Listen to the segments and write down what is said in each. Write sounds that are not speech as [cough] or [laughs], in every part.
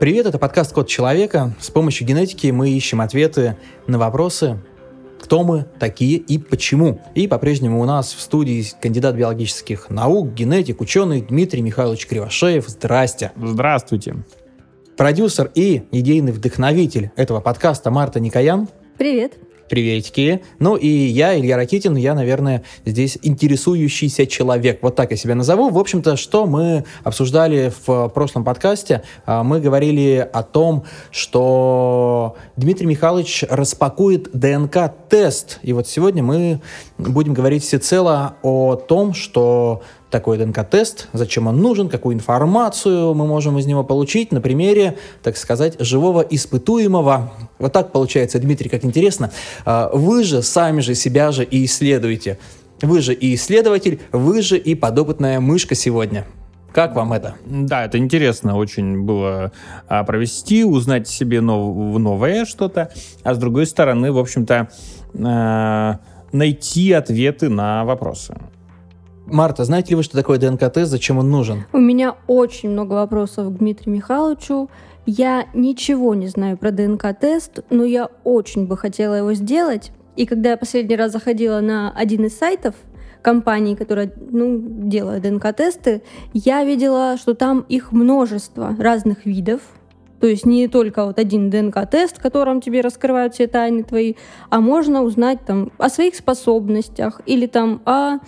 Привет, это подкаст «Код человека». С помощью генетики мы ищем ответы на вопросы, кто мы такие и почему. И по-прежнему у нас в студии кандидат биологических наук, генетик, ученый Дмитрий Михайлович Кривошеев. Здрасте. Здравствуйте. Продюсер и идейный вдохновитель этого подкаста Марта Никоян. Привет. Приветики. Ну и я, Илья Ракитин, я, наверное, здесь интересующийся человек. Вот так я себя назову. В общем-то, что мы обсуждали в прошлом подкасте? А, мы говорили о том, что Дмитрий Михайлович распакует ДНК-тест. И вот сегодня мы будем говорить всецело о том, что такой ДНК-тест, зачем он нужен, какую информацию мы можем из него получить на примере, так сказать, живого испытуемого. Вот так получается, Дмитрий, как интересно. А, вы же сами же себя же и исследуете. Вы же и исследователь, вы же и подопытная мышка сегодня. Как вам это? Да, это интересно очень было а, провести, узнать себе нов, новое что-то, а с другой стороны, в общем-то, а, найти ответы на вопросы. Марта, знаете ли вы, что такое ДНК-тест, зачем он нужен? У меня очень много вопросов к Дмитрию Михайловичу. Я ничего не знаю про ДНК-тест, но я очень бы хотела его сделать. И когда я последний раз заходила на один из сайтов компании, которая ну, делает ДНК-тесты, я видела, что там их множество разных видов. То есть не только вот один ДНК-тест, в котором тебе раскрывают все тайны твои, а можно узнать там о своих способностях или там о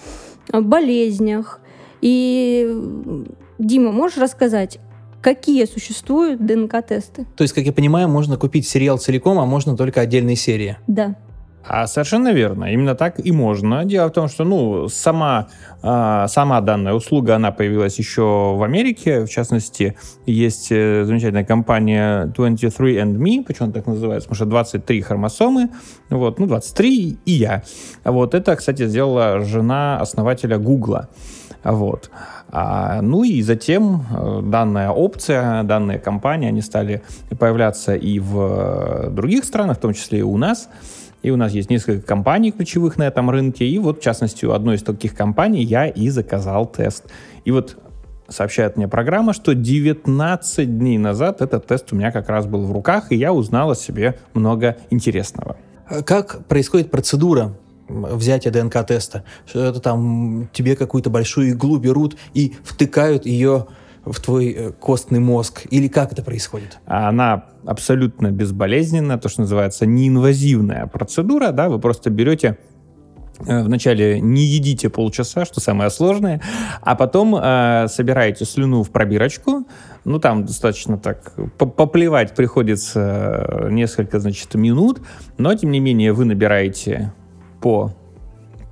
болезнях. И, Дима, можешь рассказать, какие существуют ДНК-тесты? То есть, как я понимаю, можно купить сериал целиком, а можно только отдельные серии? Да. А совершенно верно, именно так и можно. Дело в том, что ну, сама, э, сама данная услуга, она появилась еще в Америке, в частности, есть э, замечательная компания 23andMe, почему она так называется, потому что 23 хромосомы, вот, ну 23 и я. Вот, это, кстати, сделала жена основателя Гугла. Вот. А, ну и затем э, данная опция, данная компания, они стали появляться и в э, других странах, в том числе и у нас. И у нас есть несколько компаний ключевых на этом рынке. И вот, в частности, у одной из таких компаний я и заказал тест. И вот сообщает мне программа, что 19 дней назад этот тест у меня как раз был в руках, и я узнал о себе много интересного. Как происходит процедура взятия ДНК-теста? Что это там тебе какую-то большую иглу берут и втыкают ее в твой э, костный мозг? Или как это происходит? Она абсолютно безболезненная, то, что называется неинвазивная процедура, да, вы просто берете э, Вначале не едите полчаса, что самое сложное, а потом э, собираете слюну в пробирочку. Ну, там достаточно так поплевать приходится э, несколько, значит, минут, но, тем не менее, вы набираете по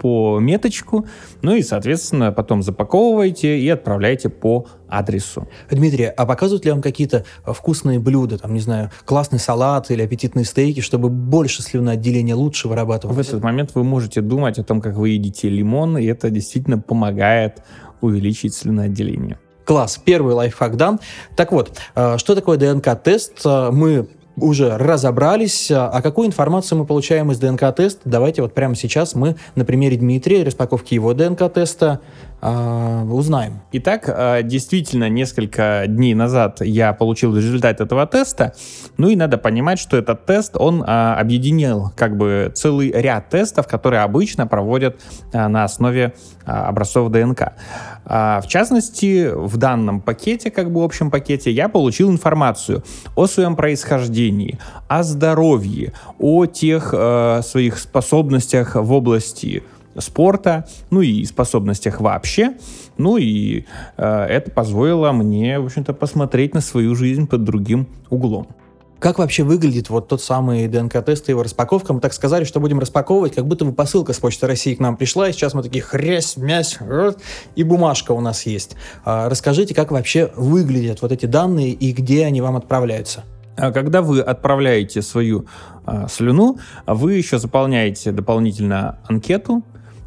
по меточку, ну и, соответственно, потом запаковываете и отправляете по адресу. Дмитрий, а показывают ли вам какие-то вкусные блюда, там, не знаю, классный салат или аппетитные стейки, чтобы больше слюноотделения лучше вырабатывалось? В этот момент вы можете думать о том, как вы едите лимон, и это действительно помогает увеличить слюноотделение. Класс, первый лайфхак дан. Так вот, э, что такое ДНК-тест? Э, мы уже разобрались. А какую информацию мы получаем из ДНК-теста? Давайте вот прямо сейчас мы на примере Дмитрия, распаковки его ДНК-теста, э, узнаем. Итак, э, действительно, несколько дней назад я получил результат этого теста. Ну и надо понимать, что этот тест, он э, объединил как бы целый ряд тестов, которые обычно проводят на основе образцов ДНК. В частности, в данном пакете, как бы общем пакете, я получил информацию о своем происхождении, о здоровье, о тех своих способностях в области спорта, ну и способностях вообще. Ну и э, это позволило мне, в общем-то, посмотреть на свою жизнь под другим углом. Как вообще выглядит вот тот самый ДНК-тест и его распаковка? Мы так сказали, что будем распаковывать, как будто бы посылка с Почты России к нам пришла, и сейчас мы такие хрясь, мясь, и бумажка у нас есть. А, расскажите, как вообще выглядят вот эти данные и где они вам отправляются? А когда вы отправляете свою а, слюну, вы еще заполняете дополнительно анкету,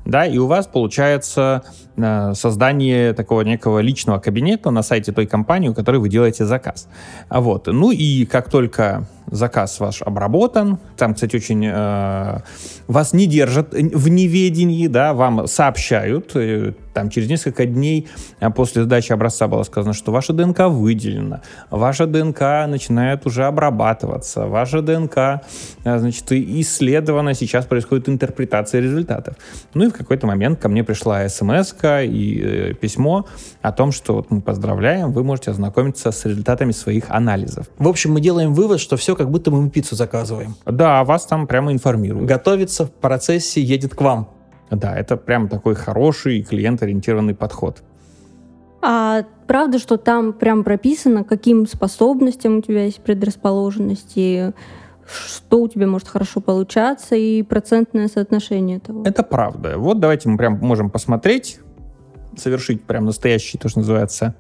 да, и у вас получается э, создание такого некого личного кабинета на сайте той компании, у которой вы делаете заказ. Вот, ну и как только заказ ваш обработан. Там, кстати, очень э, вас не держат в неведении, да, вам сообщают. Э, там через несколько дней а, после сдачи образца было сказано, что ваша ДНК выделена, ваша ДНК начинает уже обрабатываться, ваша ДНК, а, значит, исследована, сейчас происходит интерпретация результатов. Ну и в какой-то момент ко мне пришла смс и э, письмо о том, что вот мы поздравляем, вы можете ознакомиться с результатами своих анализов. В общем, мы делаем вывод, что все как будто мы пиццу заказываем. Да, вас там прямо информируют. Готовится в процессе, едет к вам. Да, это прям такой хороший клиент-ориентированный подход. А правда, что там прям прописано, каким способностям у тебя есть предрасположенности, что у тебя может хорошо получаться и процентное соотношение этого? Это правда. Вот давайте мы прям можем посмотреть, совершить прям настоящий, то, что называется,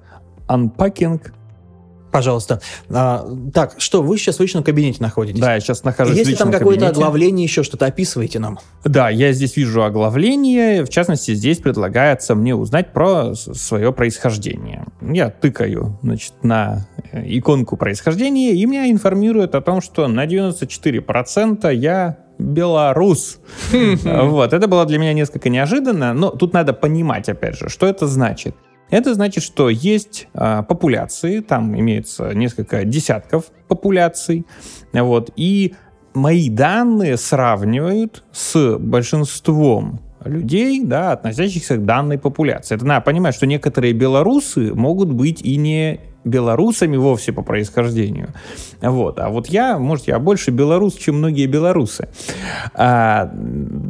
unpacking Пожалуйста. А, так, что, вы сейчас в личном кабинете находитесь? Да, я сейчас нахожусь Если в личном там какое-то оглавление, еще что-то, описывайте нам. Да, я здесь вижу оглавление. В частности, здесь предлагается мне узнать про свое происхождение. Я тыкаю, значит, на э, иконку происхождения, и меня информируют о том, что на 94% я белорус. Вот, это было для меня несколько неожиданно, но тут надо понимать, опять же, что это значит. Это значит, что есть э, популяции, там имеется несколько десятков популяций, вот, и мои данные сравнивают с большинством людей, да, относящихся к данной популяции. Это надо понимать, что некоторые белорусы могут быть и не белорусами вовсе по происхождению. Вот. А вот я, может, я больше белорус, чем многие белорусы. А,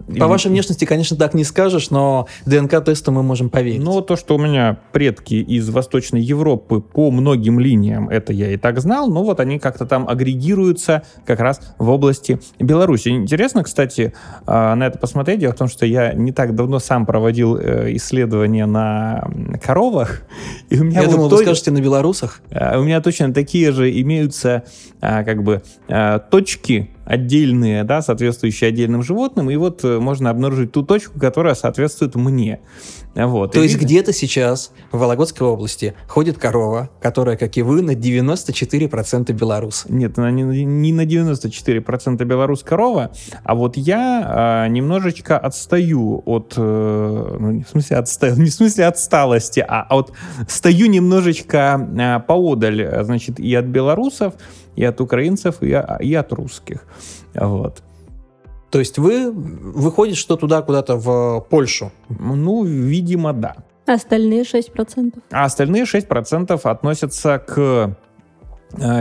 по и... вашей внешности, конечно, так не скажешь, но ДНК-тесту мы можем поверить. Но то, что у меня предки из Восточной Европы по многим линиям, это я и так знал, но вот они как-то там агрегируются как раз в области Беларуси. Интересно, кстати, а, на это посмотреть. Дело в том, что я не так давно сам проводил э, исследования на коровах. [laughs] И у меня я вот думал, то... вы скажете на белорусах вопросах. А, у меня точно такие же имеются а, как бы а, точки отдельные, да, соответствующие отдельным животным, и вот э, можно обнаружить ту точку, которая соответствует мне. Вот. То есть где-то сейчас в Вологодской области ходит корова, которая, как и вы, на 94% белорус. Нет, она не, не на 94% белорус корова, а вот я э, немножечко отстаю от, э, ну, не в смысле отстаю, [laughs] не в смысле отсталости, а, а вот стою немножечко э, поодаль, значит, и от белорусов, и от украинцев, и, и от русских. Вот. То есть вы выходит, что туда куда-то в Польшу? Ну, видимо, да. Остальные 6%? А остальные 6% относятся к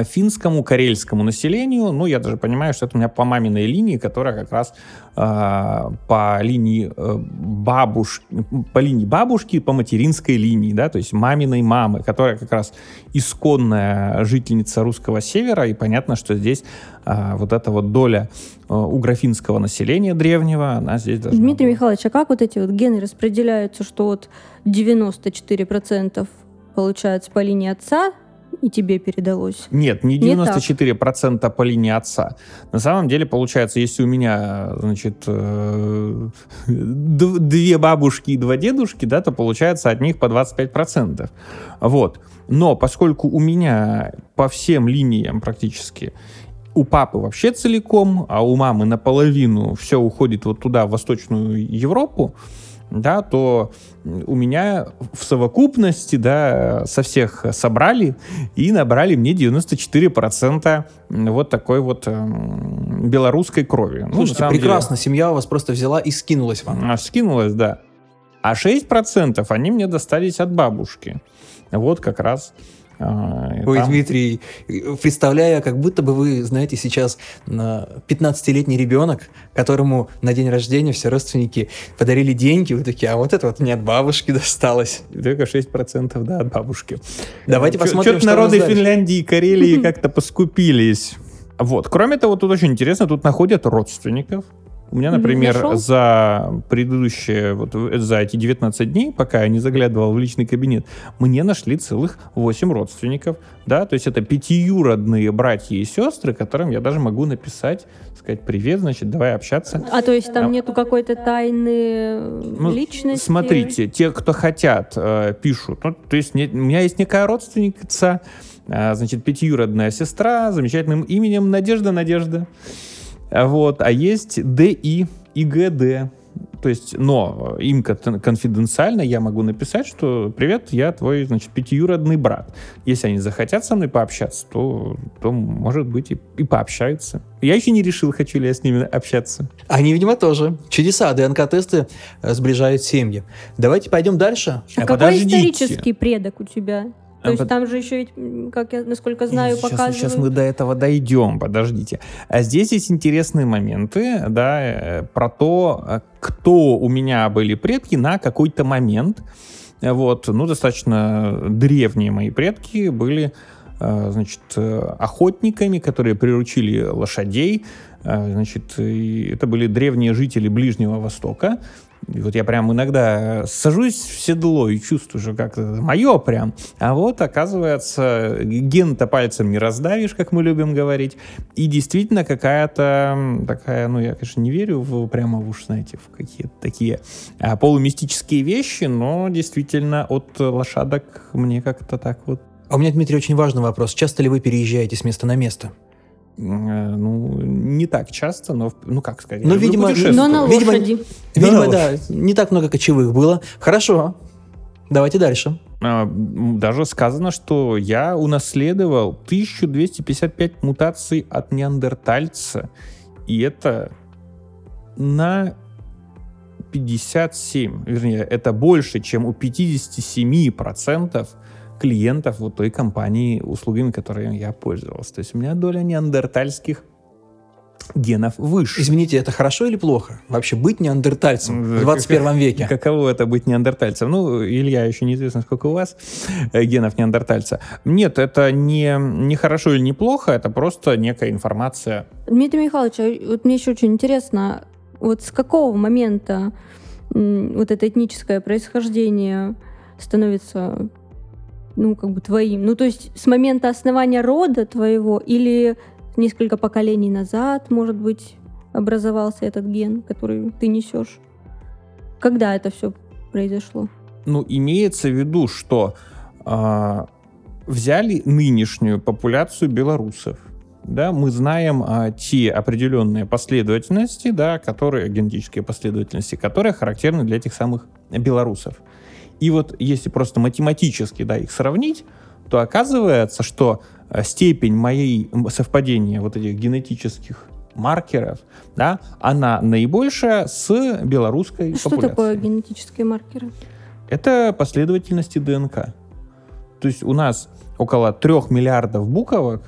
финскому, карельскому населению. Ну, я даже понимаю, что это у меня по маминой линии, которая как раз э, по линии э, бабушки, по линии бабушки, по материнской линии, да, то есть маминой мамы, которая как раз исконная жительница русского севера, и понятно, что здесь э, вот эта вот доля Э, у графинского населения древнего, она здесь должна Дмитрий была. Михайлович, а как вот эти вот гены распределяются, что вот 94% получается по линии отца, и тебе передалось. Нет, не 94% не по линии отца. На самом деле, получается, если у меня, значит, э, две бабушки и два дедушки, да, то получается от них по 25%. Вот. Но поскольку у меня по всем линиям практически у папы вообще целиком, а у мамы наполовину все уходит вот туда, в Восточную Европу, да, то у меня в совокупности, да, со всех собрали и набрали мне 94% вот такой вот э, белорусской крови. Ну, Слушайте, прекрасно, деле, семья у вас просто взяла и скинулась вам. А, скинулась, да. А 6% они мне достались от бабушки. Вот как раз Ой, там... Дмитрий, представляя, как будто бы вы, знаете, сейчас 15-летний ребенок, которому на день рождения все родственники подарили деньги, вы такие, а вот это вот мне от бабушки досталось. Только 6% да, от бабушки. Давайте посмотрим, что народы Финляндии и Карелии [laughs] как-то поскупились. Вот. Кроме того, тут очень интересно, тут находят родственников, у меня, например, Нашел? за предыдущие, вот за эти 19 дней, пока я не заглядывал в личный кабинет, мне нашли целых 8 родственников, да, то есть это пятиюродные братья и сестры, которым я даже могу написать, сказать привет, значит, давай общаться. А то есть там а, нету какой-то тайны ну, личности? Смотрите, те, кто хотят, э, пишут. Ну, то есть не, у меня есть некая родственница, А, значит, пятиюродная сестра замечательным именем Надежда Надежда. Вот. А есть ДИ и ГД. То есть, но им кон- конфиденциально я могу написать, что «Привет, я твой, значит, пятиюродный брат». Если они захотят со мной пообщаться, то, то может быть, и, и пообщаются. Я еще не решил, хочу ли я с ними общаться. Они, видимо, тоже. Чудеса, ДНК-тесты э, сближают семьи. Давайте пойдем дальше. А А какой подождите. исторический предок у тебя? То А есть под- там же еще ведь, как я, насколько знаю, сейчас, показывают. сейчас мы до этого дойдем, подождите. А здесь есть интересные моменты, да, э, про то, э, кто у меня были предки на какой-то момент. Вот, ну, достаточно древние мои предки были, э, значит, охотниками, которые приручили лошадей. Значит, это были древние жители Ближнего Востока. И вот я прям иногда сажусь в седло и чувствую, что как-то мое прям. А вот, оказывается, ген-то пальцем не раздавишь, как мы любим говорить. И действительно какая-то такая, ну, я, конечно, не верю в прямо в уж, знаете, в какие-то такие а, полумистические вещи, но действительно от лошадок мне как-то так вот А у меня, Дмитрий, очень важный вопрос. Часто ли вы переезжаете с места на место? Э, ну, не так часто, но, ну, как сказать, Ну, я люблю видимо. Но на Видимо, лошади. Видимо, Да. да, не так много кочевых было. Хорошо. Давайте дальше. А, Даже сказано, что я унаследовал 1255 мутаций от неандертальца. И это на 57, вернее, это больше, чем у 57% клиентов вот той компании, услугами, которыми я пользовался. То есть у меня доля неандертальских генов выше. Извините, это хорошо или плохо? Вообще быть неандертальцем в Да, 21 веке? Каково это быть неандертальцем? Ну, Илья, еще неизвестно, сколько у вас э, генов неандертальца. Нет, это не, не хорошо или не плохо, это просто некая информация. Дмитрий Михайлович, а вот мне еще очень интересно, вот с какого момента вот это этническое происхождение становится, ну, как бы твоим? Ну, то есть с момента основания рода твоего или несколько поколений назад, может быть, образовался этот ген, который ты несешь? Когда это все произошло? Ну, имеется в виду, что а, взяли нынешнюю популяцию белорусов. Да, мы знаем а, те определенные последовательности, да, которые, генетические последовательности, которые характерны для этих самых белорусов. И вот если просто математически да, их сравнить, то оказывается, что э, степень моей совпадения вот этих генетических маркеров, да, она наибольшая с белорусской Что популяцией. такое генетические маркеры? Это последовательности ДНК. То есть у нас около трех миллиардов буквок,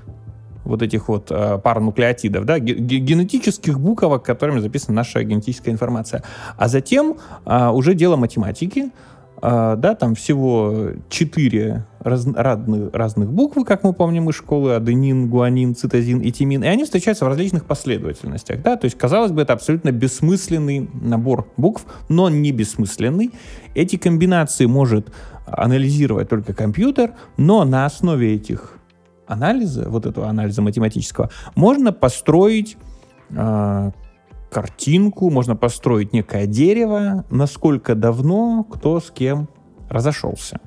вот этих вот э, пар нуклеотидов, да, ге- ге- генетических буквок, которыми записана наша генетическая информация. А затем а, уже дело математики, а, да, там всего четыре раз- разных, разных буквы, как мы помним из школы, аденин, гуанин, цитозин и тимин, и они встречаются в различных последовательностях, да, то есть, казалось бы, это абсолютно бессмысленный набор букв, но не бессмысленный. Эти комбинации может анализировать только компьютер, но на основе этих анализа, вот этого анализа математического, можно построить а, картинку, можно построить некое дерево, насколько давно кто с кем разошелся.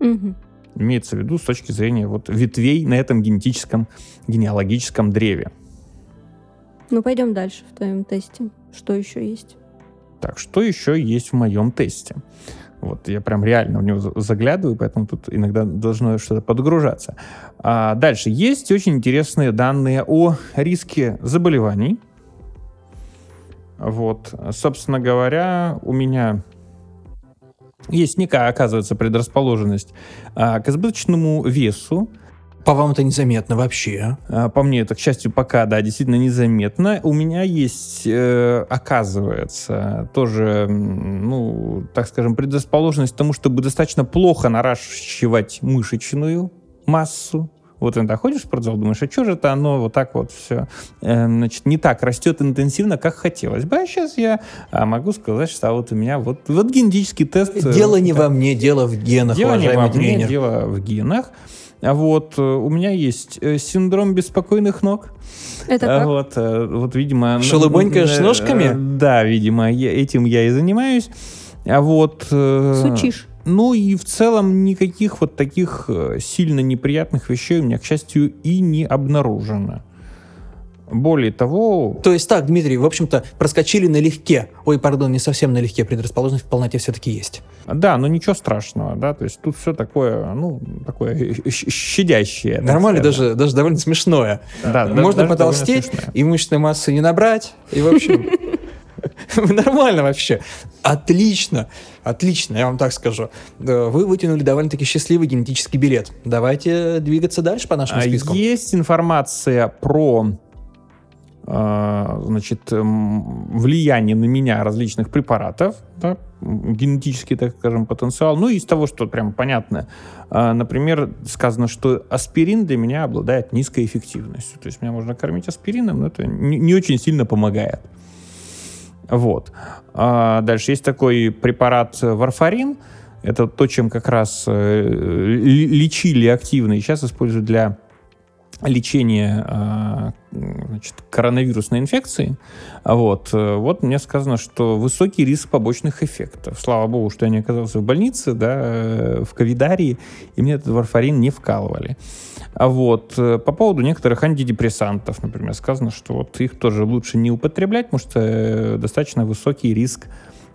Мгм. Имеется в виду с точки зрения вот ветвей на этом генетическом, генеалогическом древе. Ну, пойдем дальше в твоем тесте. Что еще есть? Так, что еще есть в моем тесте? Вот я прям реально в него за- заглядываю, поэтому тут иногда должно что-то подгружаться. А дальше. Есть очень интересные данные о риске заболеваний. Вот, собственно говоря, у меня есть некая, оказывается, предрасположенность а, к избыточному весу. По вам это незаметно вообще. А, По мне это, к счастью, пока, да, действительно незаметно. У меня есть, э, оказывается, тоже, ну, так скажем, предрасположенность к тому, чтобы достаточно плохо наращивать мышечную массу. Вот иногда ходишь в спортзал, думаешь, а что же это оно вот так вот все, значит, не так растет интенсивно, как хотелось бы. А сейчас я а, могу сказать, что вот у меня вот, вот генетический тест. э, Дело не да, во мне, дело в генах, Дело не во мне, тренер. дело в генах. А Вот, э, у меня есть э, синдром беспокойных ног. Это как? Вот, вот, видимо... Шелобонькаешь н- ножками? Да, видимо, я- этим я и занимаюсь. А вот... Сучишь. Ну и в целом никаких вот таких э, сильно неприятных вещей у меня, к счастью, и не обнаружено. Более того... То есть так, Дмитрий, в общем-то, проскочили налегке. Ой, пардон, не совсем налегке, предрасположенность в полноте все-таки есть. Да, но ничего страшного, да, то есть тут все такое, ну, такое [laughs] щадящее. Нормально, даже, даже довольно смешное. Да, Можно даже потолстеть, и мышечной массы не набрать, и, в общем, [laughs] [laughs] нормально вообще. Отлично, отлично, я вам так скажу. Вы вытянули довольно-таки счастливый генетический билет. Давайте двигаться дальше по нашему а списку. Есть информация про а, значит, влияние на меня различных препаратов, да, генетический, так скажем, потенциал. Ну, из того, что прям понятно. А, например, сказано, что аспирин для меня обладает низкой эффективностью. То есть меня можно кормить аспирином, но это не очень сильно помогает. Вот. А дальше есть такой препарат варфарин. Это то, чем как раз э, лечили активно и сейчас используют для лечение а, значит, коронавирусной инфекции, вот, э, вот мне сказано, что высокий риск побочных эффектов. Слава богу, что я не оказался в больнице, да, э, в ковидарии, и мне этот варфарин не вкалывали. А вот э, по поводу некоторых антидепрессантов, например, сказано, что вот их тоже лучше не употреблять, потому что достаточно высокий риск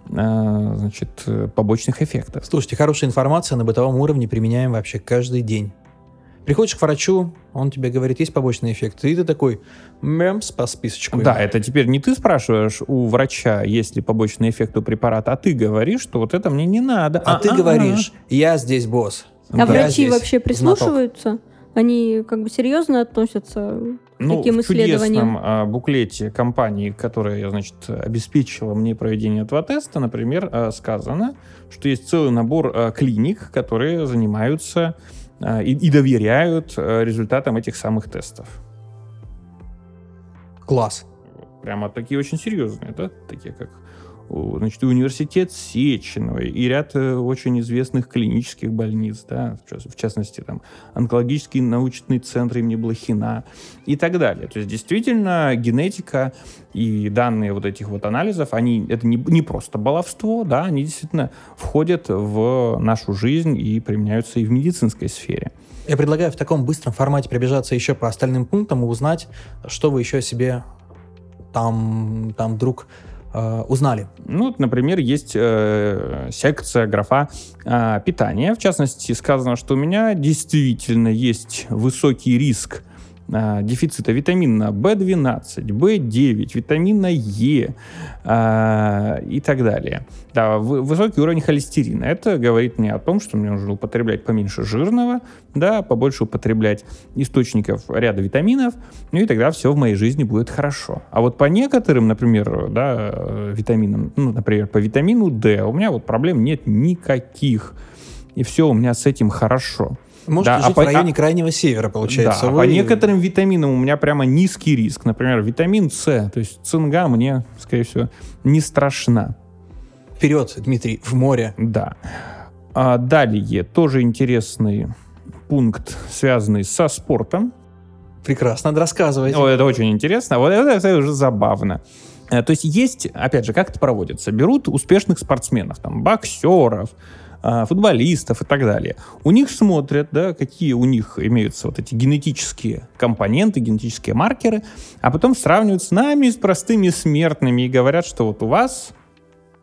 значит, побочных эффектов. Слушайте, хорошая информация на бытовом уровне применяем вообще каждый день. Приходишь к врачу, он тебе говорит, есть побочный эффект, и ты такой, мемс по списочку. Да, это теперь не ты спрашиваешь у врача, есть ли побочный эффект у препарата, а ты говоришь, что вот это мне не надо. А, а ты говоришь, я здесь босс. А да. врачи вообще прислушиваются? Знаток. Они как бы серьезно относятся к ну, таким исследованиям? В чудесном а, буклете компании, которая, значит, обеспечила мне проведение этого теста, например, а, сказано, что есть целый набор а, клиник, которые занимаются а, и, и доверяют э, результатам этих самых тестов. Класс. Прямо такие очень серьезные, да, такие как значит, и университет Сеченова, и ряд э, очень известных клинических больниц, да, в частности, там, онкологический научный центр имени Блохина и так далее. То есть, действительно, генетика и данные вот этих вот анализов, они, это не, не просто баловство, да, они действительно входят в нашу жизнь и применяются и в медицинской сфере. Я предлагаю в таком быстром формате пробежаться еще по остальным пунктам и узнать, что вы еще о себе там, там вдруг э, узнали? Ну, например, есть э, секция, графа э, питания. В частности, сказано, что у меня действительно есть высокий риск а, дефицита витамина В12, В9, витамина Е а, и так далее. Да, высокий уровень холестерина. Это говорит мне о том, что мне нужно употреблять поменьше жирного, да, побольше употреблять источников ряда витаминов, ну и тогда все в моей жизни будет хорошо. А вот по некоторым, например, да, витаминам, ну, например, по витамину D у меня вот проблем нет никаких. И все у меня с этим хорошо. Можете да, жить а в по, районе а, крайнего севера, получается. Да, Вы... а по некоторым витаминам у меня прямо низкий риск. Например, витамин С, то есть цинга мне, скорее всего, не страшна. Вперед, Дмитрий, в море. Да. А далее, тоже интересный пункт, связанный со спортом. Прекрасно, надо рассказывать. О, это очень интересно. Вот это, это уже забавно. Э, то есть есть, опять же, как это проводится? Берут успешных спортсменов, там, боксеров, а, футболистов и так далее. У них смотрят, да, какие у них имеются вот эти генетические компоненты, генетические маркеры, а потом сравнивают с нами, с простыми смертными, и говорят, что вот у вас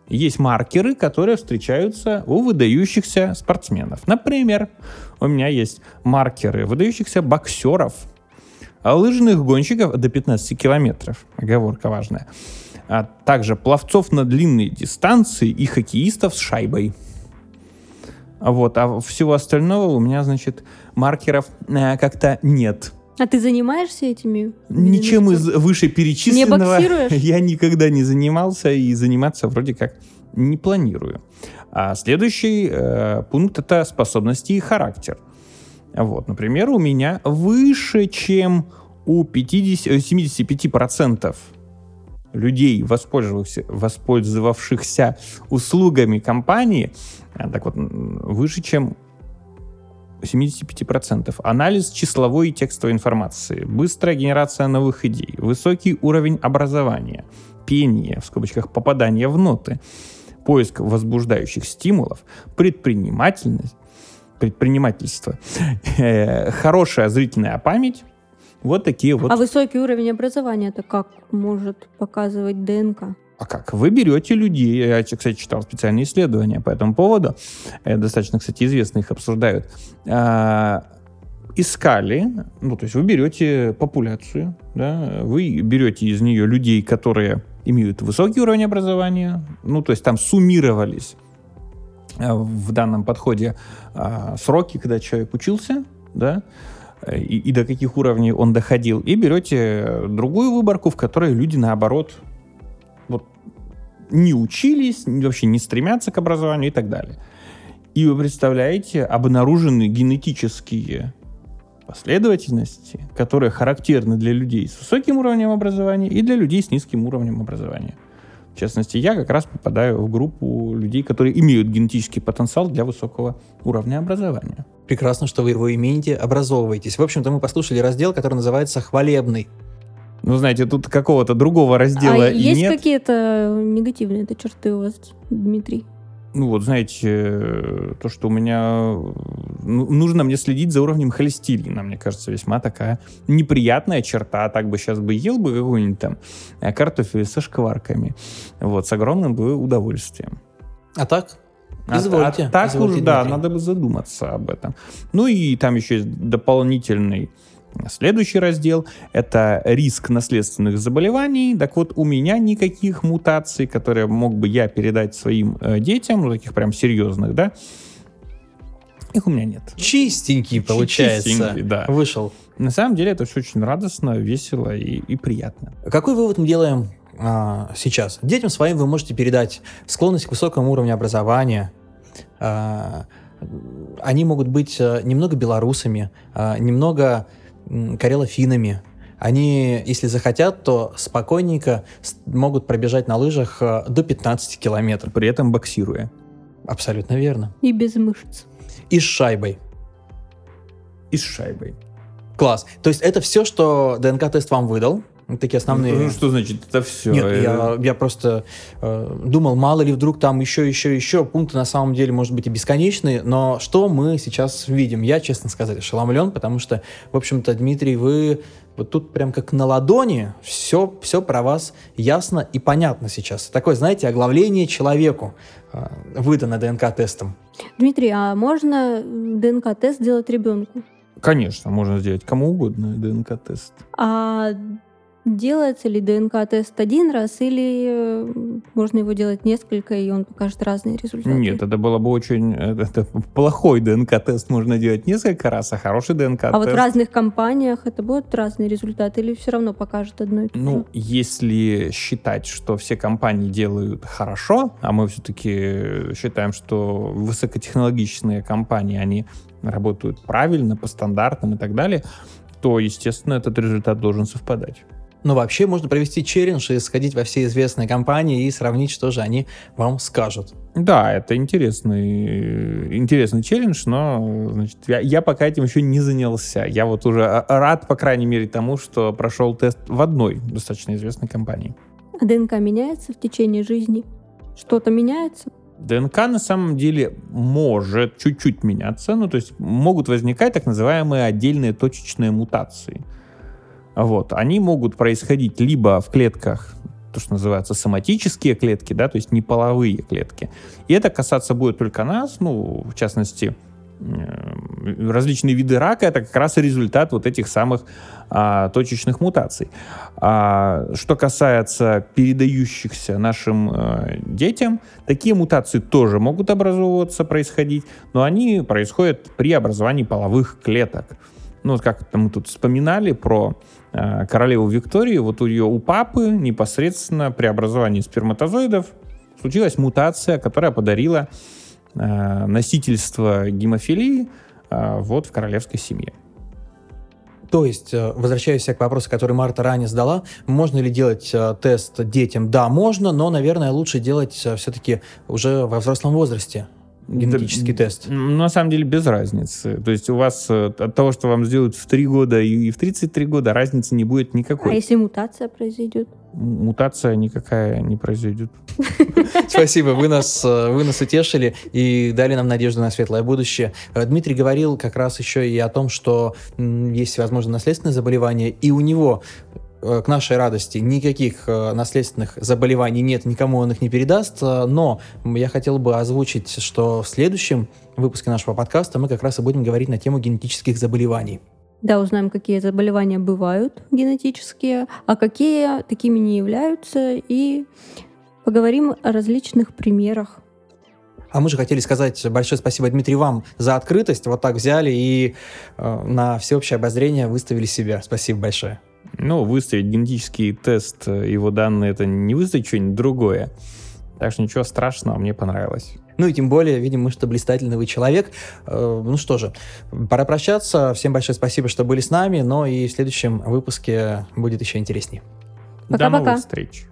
есть маркеры, которые встречаются у выдающихся спортсменов. Например, у меня есть маркеры выдающихся боксеров, а лыжных гонщиков до 15 километров. Оговорка важная. А также пловцов на длинные дистанции и хоккеистов с шайбой. Вот, а всего остального у меня, значит, маркеров э, как-то нет. А ты занимаешься этими? Ничем из вышеперечисленного не [laughs] я никогда не занимался и заниматься вроде как не планирую. А следующий э, пункт это способности и характер. Вот, например, у меня выше, чем у 50, 75% людей, воспользовавшихся, воспользовавшихся услугами компании, э, так вот, выше, чем 75%. Анализ числовой и текстовой информации, быстрая генерация новых идей, высокий уровень образования, пение, в скобочках, попадание в ноты, поиск возбуждающих стимулов, предпринимательность, предпринимательство, э, хорошая зрительная память, вот такие вот. А высокий уровень образования это как может показывать ДНК? А как? Вы берете людей, я, кстати, читал специальные исследования по этому поводу, э, достаточно, кстати, известно, их обсуждают, а, искали, ну, то есть вы берете популяцию, да, вы берете из нее людей, которые имеют высокий уровень образования, ну, то есть там суммировались э, в данном подходе а, сроки, когда человек учился, да, и, и до каких уровней он доходил, и берете другую выборку, в которой люди, наоборот, вот, не учились, вообще не стремятся к образованию и так далее. И вы представляете, обнаружены генетические последовательности, которые характерны для людей с высоким уровнем образования и для людей с низким уровнем образования. В частности, я как раз попадаю в группу людей, которые имеют генетический потенциал для высокого уровня образования. Прекрасно, что вы его имеете, образовываетесь. В общем-то, мы послушали раздел, который называется «Хвалебный». Ну, знаете, тут какого-то другого раздела а и есть нет. какие-то негативные это черты у вас, Дмитрий? Ну вот, знаете, то, что у меня... ну, Нужно мне следить за уровнем холестерина, мне кажется, весьма такая неприятная черта. Так бы сейчас бы ел бы какой-нибудь там э, картофель со шкварками. Вот, с огромным бы удовольствием. А так? А- Извольте. а так извольте, уж, да, Дмитрий. надо бы задуматься об этом. Ну и там еще есть дополнительный следующий раздел. Это риск наследственных заболеваний. Так вот, у меня никаких мутаций, которые мог бы я передать своим э, детям, ну, таких прям серьезных, да, их у меня нет. Чистенький, получается. Чистенький, да. Вышел. На самом деле это все очень радостно, весело и, и приятно. Какой вывод мы делаем а, сейчас? Детям своим вы можете передать склонность к высокому уровню образования. А, они могут быть а, немного белорусами, а, немного карелофинами. Они, если захотят, то спокойненько могут пробежать на лыжах а, до 15 километров. При этом боксируя. Абсолютно верно. И без мышц. И с шайбой. И с шайбой. Класс. То есть это все, что ДНК-тест вам выдал. Вот Такие основные... Ну, что значит это все? Нет, я, я просто э, думал, мало ли вдруг там еще, еще, еще. Пункты на самом деле, может быть, и бесконечные. Но что мы сейчас видим? Я, честно сказать, ошеломлен, потому что, в общем-то, Дмитрий, вы вот тут прям как на ладони все, все про вас ясно и понятно сейчас. Такое, знаете, оглавление человеку э, выдано ДНК-тестом. Дмитрий, а можно ДНК-тест сделать ребенку? Конечно, можно сделать кому угодно ДНК-тест. А делается ли ДНК-тест один раз или э, можно его делать несколько, и он покажет разные результаты? Нет, это было бы очень... Это, это плохой ДНК-тест можно делать несколько раз, а хороший ДНК-тест... А вот в разных компаниях это будут разные результаты или все равно покажет одно и то же? Ну, если считать, что все компании делают хорошо, а мы все-таки считаем, что высокотехнологичные компании, они работают правильно, по стандартам и так далее, то, естественно, этот результат должен совпадать. Но вообще можно провести челлендж и сходить во все известные компании и сравнить, что же они вам скажут. Да, это интересный, интересный челлендж, но значит, я, я пока этим еще не занялся. Я вот уже а, рад, по крайней мере, тому, что прошел тест в одной достаточно известной компании. А ДНК меняется в течение жизни? Что-то меняется? ДНК на самом деле может чуть-чуть меняться, ну то есть могут возникать так называемые отдельные точечные мутации. Вот, они могут происходить либо в клетках, то, что называется соматические клетки, да, то есть неполовые клетки. И это касаться будет только нас, ну, в частности, различные виды рака это как раз и результат вот этих самых а, точечных мутаций. А, что касается передающихся нашим э, детям, такие мутации тоже могут образовываться, происходить, но они происходят при образовании половых клеток. Ну, вот как мы тут вспоминали про королеву Викторию, вот у ее у папы непосредственно при образовании сперматозоидов случилась мутация, которая подарила э, носительство гемофилии э, вот в королевской семье. То есть, э, возвращаясь к вопросу, который Марта ранее задала, можно ли делать э, тест детям? Да, можно, но, наверное, лучше делать все-таки уже во взрослом возрасте. Генетический тест? На самом деле без разницы. То есть у вас э, от того, что вам сделают в 3 года и в 33 года, разницы не будет А никакой. если мутация произойдет? Мутация никакая не произойдет. [laughs] Спасибо, вы нас, э, вы нас утешили и дали нам надежду на светлое будущее. Э, Дмитрий говорил как раз еще и о том, что есть, возможно, наследственные заболевания, и у него к нашей радости никаких э, наследственных заболеваний нет, никому он их не передаст, э, но я хотел бы озвучить, что в следующем выпуске нашего подкаста мы как раз и будем говорить на тему генетических заболеваний. Да, узнаем, какие заболевания бывают генетические, а какие такими не являются, и поговорим о различных примерах. А мы же хотели сказать большое спасибо, Дмитрий, вам за открытость. Вот так взяли и э, на всеобщее обозрение выставили себя. Спасибо большое. Ну, выставить генетический тест, э, его данные, это не выставить что-нибудь другое. Так что ничего страшного, мне понравилось. Ну и тем более, видим мы, что блистательный вы человек. Э, Ну что же, пора прощаться. Всем большое спасибо, что были с нами. Но и в следующем выпуске будет еще интереснее. До Пока-пока. новых встреч.